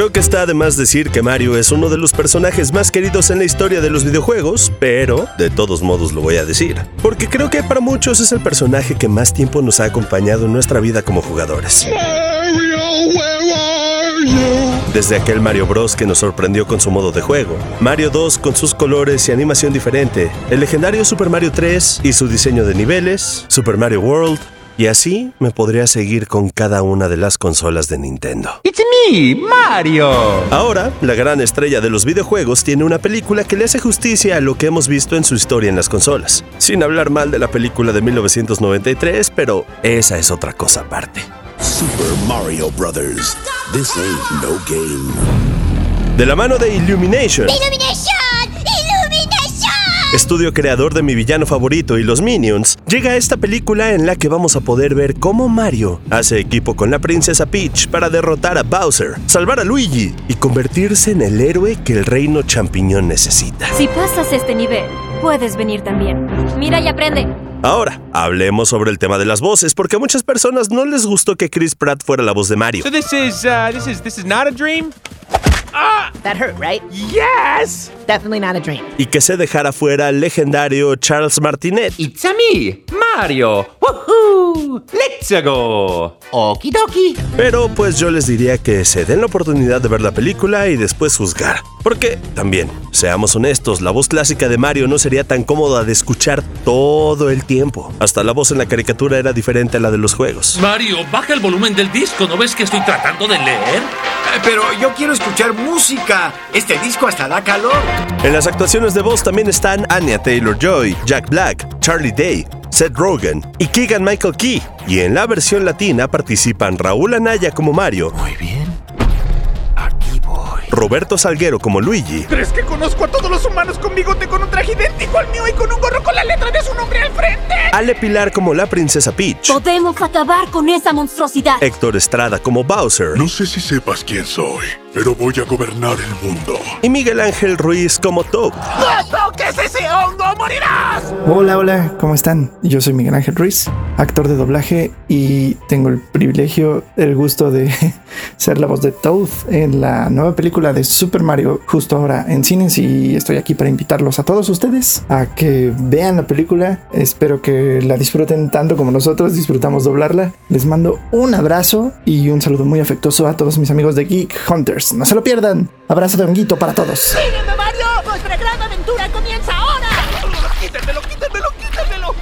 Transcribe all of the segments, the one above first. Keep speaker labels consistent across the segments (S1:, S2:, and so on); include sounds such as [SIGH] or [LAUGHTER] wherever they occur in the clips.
S1: Creo que está de más decir que Mario es uno de los personajes más queridos en la historia de los videojuegos, pero de todos modos lo voy a decir, porque creo que para muchos es el personaje que más tiempo nos ha acompañado en nuestra vida como jugadores. Desde aquel Mario Bros que nos sorprendió con su modo de juego, Mario 2 con sus colores y animación diferente, el legendario Super Mario 3 y su diseño de niveles, Super Mario World, y así me podría seguir con cada una de las consolas de Nintendo.
S2: It's me, Mario.
S1: Ahora, la gran estrella de los videojuegos tiene una película que le hace justicia a lo que hemos visto en su historia en las consolas. Sin hablar mal de la película de 1993, pero esa es otra cosa aparte.
S3: Super Mario Brothers. This ain't no game.
S1: De la mano de Illumination,
S4: ¡Iluminación!
S1: Estudio creador de mi villano favorito y los Minions, llega esta película en la que vamos a poder ver cómo Mario hace equipo con la princesa Peach para derrotar a Bowser, salvar a Luigi y convertirse en el héroe que el reino champiñón necesita.
S5: Si pasas este nivel, puedes venir también. Mira y aprende.
S1: Ahora, hablemos sobre el tema de las voces, porque a muchas personas no les gustó que Chris Pratt fuera la voz de Mario.
S2: So this is uh this is this is not a dream?
S6: That hurt, right?
S2: Yes.
S6: Definitely not a dream.
S1: Y que se dejara fuera al legendario Charles Martinet.
S2: It's a me, Mario. Woohoo! Let's go. Okidoki.
S1: Pero pues yo les diría que se den la oportunidad de ver la película y después juzgar. Porque, también, seamos honestos, la voz clásica de Mario no sería tan cómoda de escuchar todo el tiempo. Hasta la voz en la caricatura era diferente a la de los juegos.
S7: Mario, baja el volumen del disco, ¿no ves que estoy tratando de leer?
S8: Pero yo quiero escuchar música. Este disco hasta da calor.
S1: En las actuaciones de voz también están Anya Taylor-Joy, Jack Black, Charlie Day, Seth Rogen y Keegan Michael Key. Y en la versión latina participan Raúl Anaya como Mario,
S8: Muy bien.
S1: Roberto Salguero como Luigi,
S2: ¿Crees que conozco a todos los humanos con bigote con un traje idéntico al mío y con un gorro con la letra de su nombre al frente?
S1: Ale Pilar como la princesa Peach,
S5: Podemos acabar con esa monstruosidad.
S1: Héctor Estrada como Bowser
S3: No sé si sepas quién soy, pero voy a gobernar el mundo.
S1: y Miguel Ángel Ruiz como Toad.
S2: ¡No toques ese
S9: Hola, hola, ¿cómo están? Yo soy Miguel Ángel Ruiz, actor de doblaje y tengo el privilegio, el gusto de [LAUGHS] ser la voz de Toad en la nueva película de Super Mario justo ahora en cines y estoy aquí para invitarlos a todos ustedes a que vean la película. Espero que la disfruten tanto como nosotros disfrutamos doblarla. Les mando un abrazo y un saludo muy afectuoso a todos mis amigos de Geek Hunters. No se lo pierdan. Abrazo de honguito para todos.
S6: ¡Sígueme, Mario! ¡Nuestra gran aventura comienza ahora!
S2: ¡Quítenmelo, quítenmelo, quítenmelo!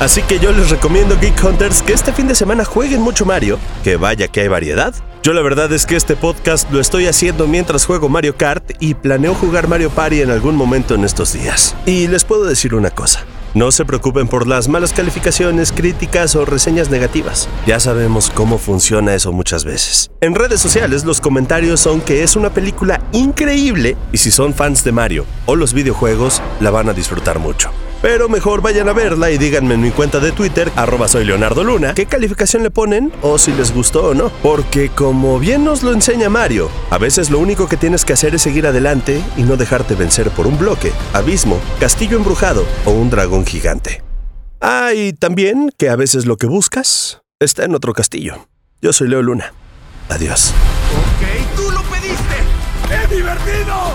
S1: Así que yo les recomiendo Geek Hunters que este fin de semana jueguen mucho Mario, que vaya que hay variedad. Yo la verdad es que este podcast lo estoy haciendo mientras juego Mario Kart y planeo jugar Mario Party en algún momento en estos días. Y les puedo decir una cosa. No se preocupen por las malas calificaciones, críticas o reseñas negativas. Ya sabemos cómo funciona eso muchas veces. En redes sociales los comentarios son que es una película increíble y si son fans de Mario o los videojuegos la van a disfrutar mucho. Pero mejor vayan a verla y díganme en mi cuenta de Twitter, arroba soy Leonardo Luna, qué calificación le ponen o si les gustó o no. Porque como bien nos lo enseña Mario, a veces lo único que tienes que hacer es seguir adelante y no dejarte vencer por un bloque, abismo, castillo embrujado o un dragón gigante. Ah, y también que a veces lo que buscas está en otro castillo. Yo soy Leo Luna. Adiós.
S2: ¡Ok, tú lo pediste! ¡Es divertido!